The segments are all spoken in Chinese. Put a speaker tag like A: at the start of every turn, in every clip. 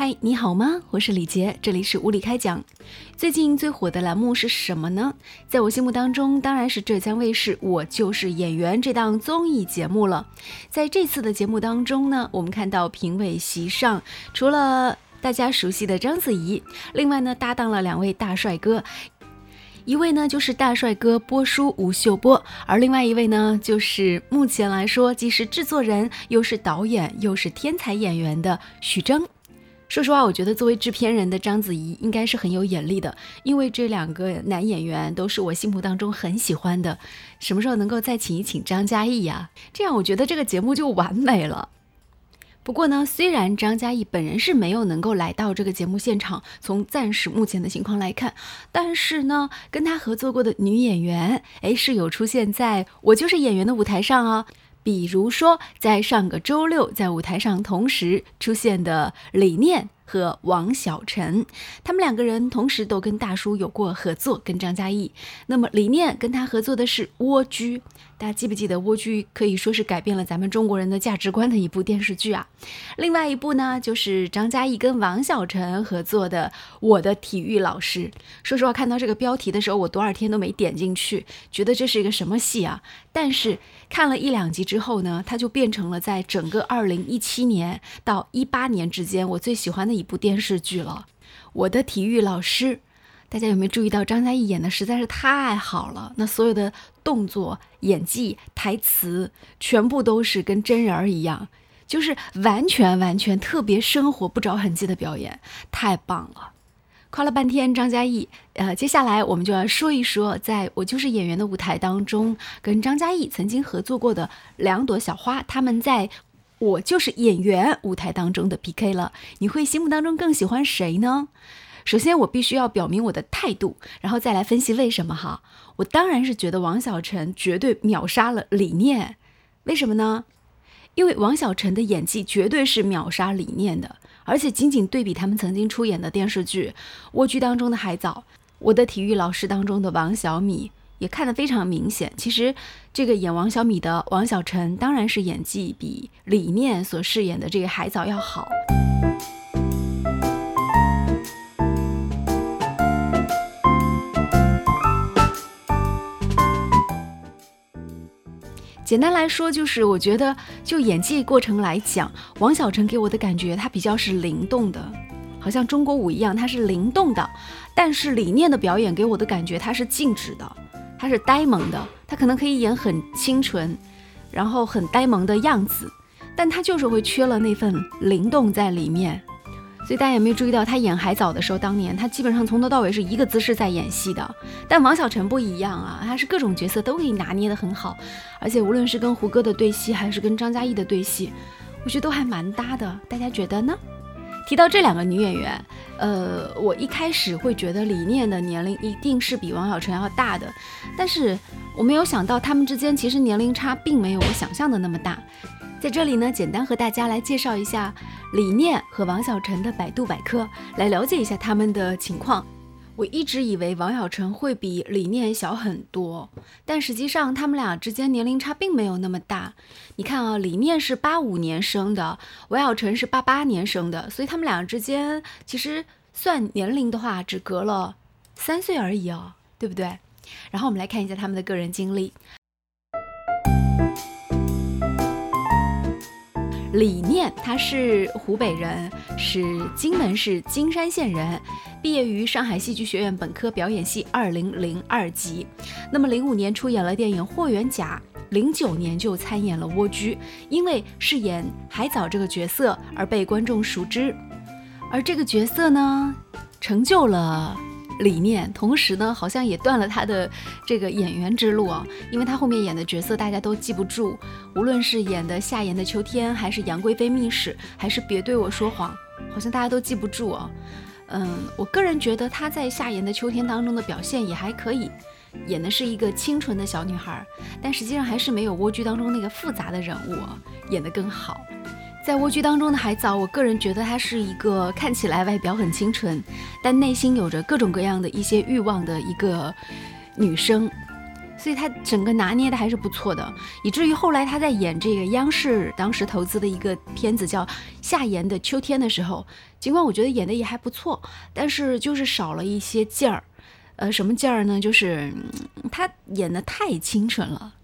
A: 嗨，你好吗？我是李杰，这里是无理开讲。最近最火的栏目是什么呢？在我心目当中，当然是浙江卫视《我就是演员》这档综艺节目了。在这次的节目当中呢，我们看到评委席上除了大家熟悉的章子怡，另外呢搭档了两位大帅哥，一位呢就是大帅哥波叔吴秀波，而另外一位呢就是目前来说既是制作人又是导演又是天才演员的许峥。说实话，我觉得作为制片人的章子怡应该是很有眼力的，因为这两个男演员都是我心目当中很喜欢的。什么时候能够再请一请张嘉译呀？这样我觉得这个节目就完美了。不过呢，虽然张嘉译本人是没有能够来到这个节目现场，从暂时目前的情况来看，但是呢，跟他合作过的女演员，哎，是有出现在我就是演员的舞台上啊。比如说，在上个周六，在舞台上同时出现的李念。和王小晨，他们两个人同时都跟大叔有过合作，跟张嘉译。那么李念跟他合作的是《蜗居》，大家记不记得《蜗居》可以说是改变了咱们中国人的价值观的一部电视剧啊？另外一部呢，就是张嘉译跟王小晨合作的《我的体育老师》。说实话，看到这个标题的时候，我多少天都没点进去，觉得这是一个什么戏啊？但是看了一两集之后呢，它就变成了在整个二零一七年到一八年之间我最喜欢的。一部电视剧了，我的体育老师，大家有没有注意到张嘉译演的实在是太好了？那所有的动作、演技、台词，全部都是跟真人儿一样，就是完全完全特别生活、不着痕迹的表演，太棒了！夸了半天张嘉译，呃，接下来我们就要说一说，在我就是演员的舞台当中，跟张嘉译曾经合作过的两朵小花，他们在。我就是演员舞台当中的 PK 了，你会心目当中更喜欢谁呢？首先，我必须要表明我的态度，然后再来分析为什么哈。我当然是觉得王小晨绝对秒杀了李念，为什么呢？因为王小晨的演技绝对是秒杀李念的，而且仅仅对比他们曾经出演的电视剧《蜗居》当中的海藻，《我的体育老师》当中的王小米。也看得非常明显，其实这个演王小米的王小晨，当然是演技比李念所饰演的这个海藻要好。简单来说，就是我觉得就演技过程来讲，王小晨给我的感觉，他比较是灵动的，好像中国舞一样，他是灵动的。但是李念的表演给我的感觉，他是静止的。他是呆萌的，他可能可以演很清纯，然后很呆萌的样子，但他就是会缺了那份灵动在里面。所以大家有没有注意到，他演海藻的时候，当年他基本上从头到尾是一个姿势在演戏的。但王小晨不一样啊，他是各种角色都可以拿捏得很好，而且无论是跟胡歌的对戏，还是跟张嘉译的对戏，我觉得都还蛮搭的。大家觉得呢？提到这两个女演员，呃，我一开始会觉得李念的年龄一定是比王小晨要大的，但是我没有想到他们之间其实年龄差并没有我想象的那么大。在这里呢，简单和大家来介绍一下李念和王小晨的百度百科，来了解一下他们的情况。我一直以为王小晨会比李念小很多，但实际上他们俩之间年龄差并没有那么大。你看啊，李念是八五年生的，王小晨是八八年生的，所以他们俩之间其实算年龄的话，只隔了三岁而已哦，对不对？然后我们来看一下他们的个人经历。李念他是湖北人，是荆门市荆山县人。毕业于上海戏剧学院本科表演系二零零二级，那么零五年出演了电影《霍元甲》，零九年就参演了《蜗居》，因为饰演海藻这个角色而被观众熟知，而这个角色呢，成就了理念，同时呢，好像也断了他的这个演员之路啊，因为他后面演的角色大家都记不住，无论是演的夏言的秋天，还是杨贵妃秘史，还是别对我说谎，好像大家都记不住啊。嗯，我个人觉得她在夏言的秋天当中的表现也还可以，演的是一个清纯的小女孩，但实际上还是没有蜗居当中那个复杂的人物演得更好。在蜗居当中的海藻，我个人觉得她是一个看起来外表很清纯，但内心有着各种各样的一些欲望的一个女生。所以她整个拿捏的还是不错的，以至于后来她在演这个央视当时投资的一个片子叫《夏言的秋天》的时候，尽管我觉得演的也还不错，但是就是少了一些劲儿。呃，什么劲儿呢？就是她演的太清纯了，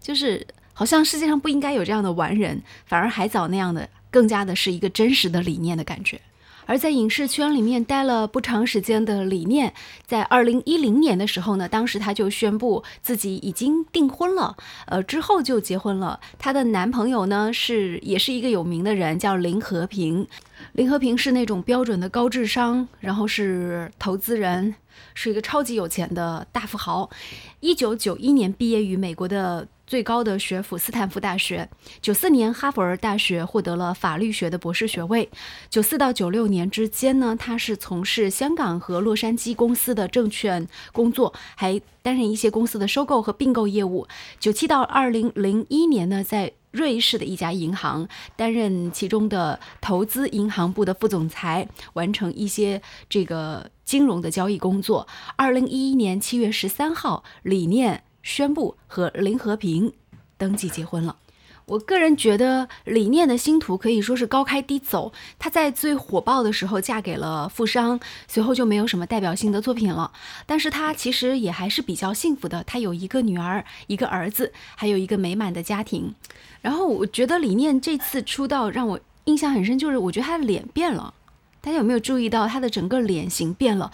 A: 就是好像世界上不应该有这样的完人，反而海藻那样的更加的是一个真实的理念的感觉。而在影视圈里面待了不长时间的理念，在二零一零年的时候呢，当时她就宣布自己已经订婚了，呃，之后就结婚了。她的男朋友呢是也是一个有名的人，叫林和平。林和平是那种标准的高智商，然后是投资人，是一个超级有钱的大富豪。一九九一年毕业于美国的。最高的学府斯坦福大学，九四年哈佛大学获得了法律学的博士学位。九四到九六年之间呢，他是从事香港和洛杉矶公司的证券工作，还担任一些公司的收购和并购业务。九七到二零零一年呢，在瑞士的一家银行担任其中的投资银行部的副总裁，完成一些这个金融的交易工作。二零一一年七月十三号，理念。宣布和林和平登记结婚了。我个人觉得李念的星途可以说是高开低走。她在最火爆的时候嫁给了富商，随后就没有什么代表性的作品了。但是她其实也还是比较幸福的，她有一个女儿，一个儿子，还有一个美满的家庭。然后我觉得李念这次出道让我印象很深，就是我觉得她的脸变了。大家有没有注意到她的整个脸型变了？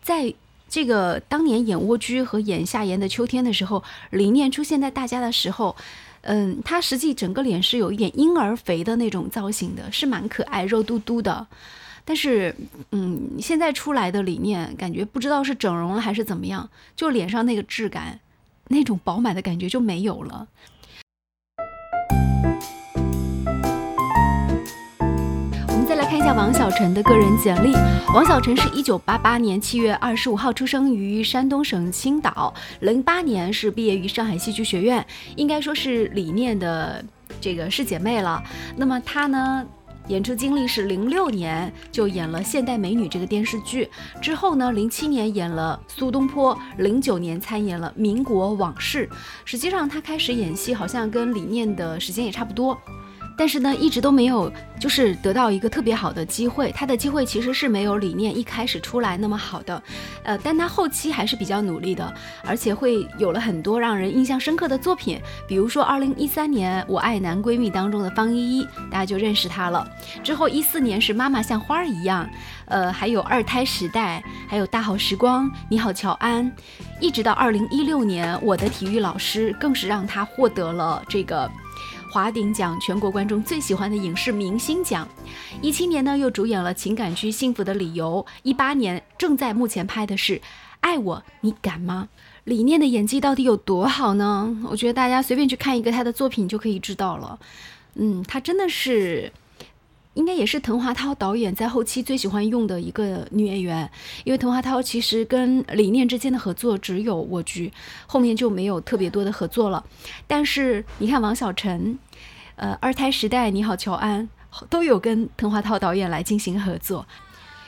A: 在这个当年演《蜗居》和演《夏言的秋天》的时候，李念出现在大家的时候，嗯，他实际整个脸是有一点婴儿肥的那种造型的，是蛮可爱、肉嘟嘟的。但是，嗯，现在出来的李念，感觉不知道是整容了还是怎么样，就脸上那个质感，那种饱满的感觉就没有了。下王小晨的个人简历。王小晨是一九八八年七月二十五号出生于山东省青岛，零八年是毕业于上海戏剧学院，应该说是李念的这个师姐妹了。那么她呢，演出经历是零六年就演了《现代美女》这个电视剧，之后呢，零七年演了《苏东坡》，零九年参演了《民国往事》。实际上，她开始演戏好像跟李念的时间也差不多。但是呢，一直都没有就是得到一个特别好的机会。他的机会其实是没有理念一开始出来那么好的，呃，但他后期还是比较努力的，而且会有了很多让人印象深刻的作品。比如说，二零一三年《我爱男闺蜜》当中的方依依，大家就认识她了。之后一四年是《妈妈像花儿一样》，呃，还有《二胎时代》，还有《大好时光》，你好，乔安。一直到二零一六年，《我的体育老师》更是让他获得了这个。华鼎奖全国观众最喜欢的影视明星奖，一七年呢又主演了情感剧《幸福的理由》，一八年正在目前拍的是《爱我你敢吗》。李念的演技到底有多好呢？我觉得大家随便去看一个他的作品就可以知道了。嗯，他真的是。应该也是滕华涛导演在后期最喜欢用的一个女演员，因为滕华涛其实跟李念之间的合作只有《蜗居》，后面就没有特别多的合作了。但是你看王小晨，呃，《二胎时代》《你好，乔安》都有跟滕华涛导演来进行合作，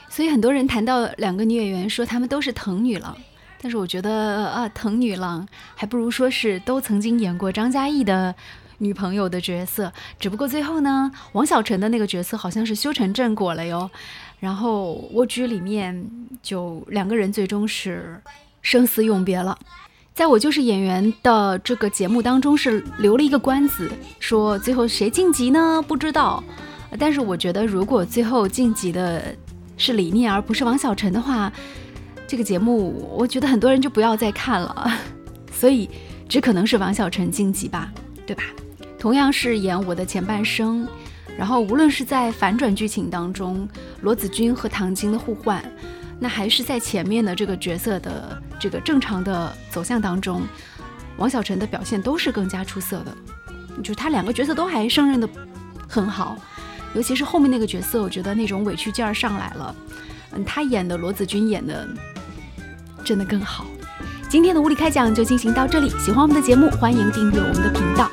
A: 所以很多人谈到两个女演员，说她们都是腾女郎。但是我觉得啊，腾女郎还不如说是都曾经演过张嘉译的。女朋友的角色，只不过最后呢，王小晨的那个角色好像是修成正果了哟。然后《蜗居》里面就两个人最终是生死永别了。在我就是演员的这个节目当中是留了一个关子，说最后谁晋级呢？不知道。但是我觉得如果最后晋级的是李念而不是王小晨的话，这个节目我觉得很多人就不要再看了。所以只可能是王小晨晋级吧，对吧？同样是演我的前半生，然后无论是在反转剧情当中，罗子君和唐晶的互换，那还是在前面的这个角色的这个正常的走向当中，王小晨的表现都是更加出色的，就他两个角色都还胜任的很好，尤其是后面那个角色，我觉得那种委屈劲儿上来了，嗯，他演的罗子君演的真的更好。今天的无理开讲就进行到这里，喜欢我们的节目，欢迎订阅我们的频道。